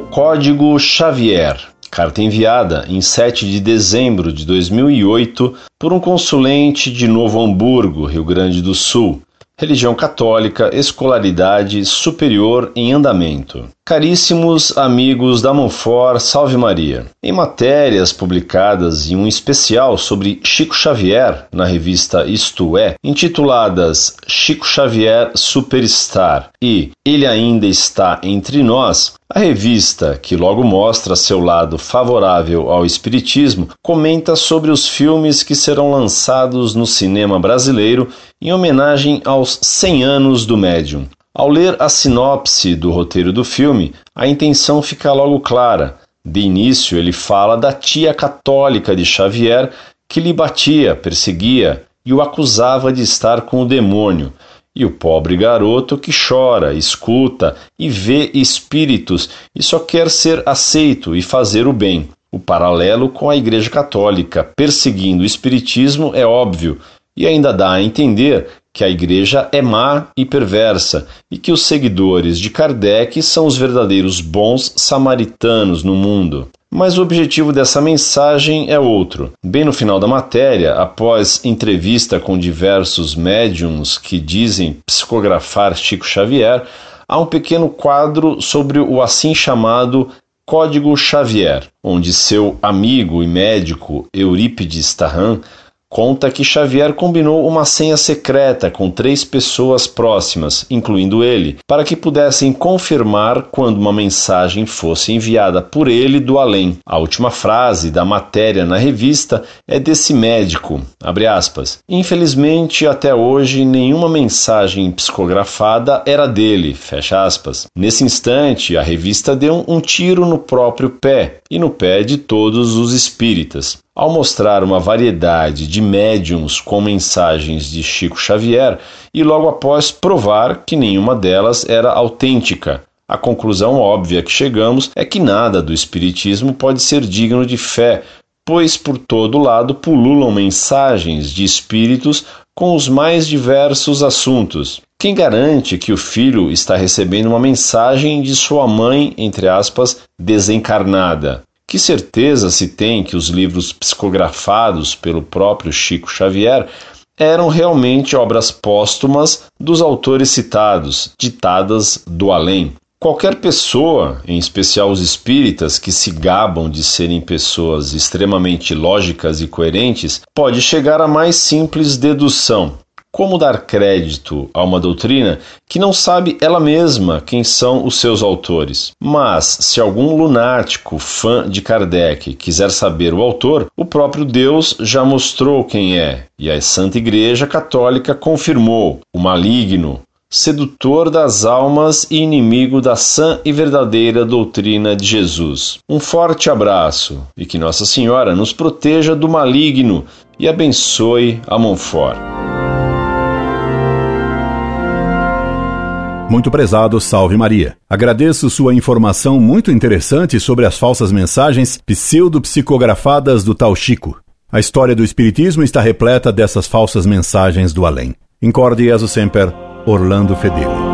Código Xavier. Carta enviada em 7 de dezembro de 2008 por um consulente de Novo Hamburgo, Rio Grande do Sul. Religião católica, escolaridade superior em andamento. Caríssimos amigos da Monfort, salve Maria. Em matérias publicadas em um especial sobre Chico Xavier na revista Isto É, intituladas Chico Xavier Superstar e Ele ainda está entre nós, a revista, que logo mostra seu lado favorável ao espiritismo, comenta sobre os filmes que serão lançados no cinema brasileiro em homenagem aos 100 anos do médium. Ao ler a sinopse do roteiro do filme, a intenção fica logo clara. De início, ele fala da tia católica de Xavier que lhe batia, perseguia e o acusava de estar com o demônio, e o pobre garoto que chora, escuta e vê espíritos e só quer ser aceito e fazer o bem. O paralelo com a Igreja Católica perseguindo o espiritismo é óbvio e ainda dá a entender que a igreja é má e perversa e que os seguidores de Kardec são os verdadeiros bons samaritanos no mundo. Mas o objetivo dessa mensagem é outro. Bem no final da matéria, após entrevista com diversos médiums que dizem psicografar Chico Xavier, há um pequeno quadro sobre o assim chamado Código Xavier, onde seu amigo e médico Eurípides Tarran Conta que Xavier combinou uma senha secreta com três pessoas próximas, incluindo ele, para que pudessem confirmar quando uma mensagem fosse enviada por ele do além. A última frase da matéria na revista é desse médico, Infelizmente, até hoje, nenhuma mensagem psicografada era dele. Nesse instante, a revista deu um tiro no próprio pé e no pé de todos os espíritas. Ao mostrar uma variedade de médiums com mensagens de Chico Xavier e logo após provar que nenhuma delas era autêntica, a conclusão óbvia que chegamos é que nada do Espiritismo pode ser digno de fé, pois por todo lado pululam mensagens de espíritos com os mais diversos assuntos. Quem garante que o filho está recebendo uma mensagem de sua mãe, entre aspas, desencarnada? Que certeza se tem que os livros psicografados pelo próprio Chico Xavier eram realmente obras póstumas dos autores citados, ditadas do além? Qualquer pessoa, em especial os espíritas, que se gabam de serem pessoas extremamente lógicas e coerentes, pode chegar à mais simples dedução. Como dar crédito a uma doutrina que não sabe ela mesma quem são os seus autores? Mas, se algum lunático fã de Kardec quiser saber o autor, o próprio Deus já mostrou quem é, e a Santa Igreja Católica confirmou: o maligno, sedutor das almas e inimigo da sã e verdadeira doutrina de Jesus. Um forte abraço e que Nossa Senhora nos proteja do maligno e abençoe a Monfort. Muito prezado, salve Maria. Agradeço sua informação muito interessante sobre as falsas mensagens pseudo-psicografadas do tal Chico. A história do Espiritismo está repleta dessas falsas mensagens do além. Incorde Jesus Semper, Orlando Fedeli.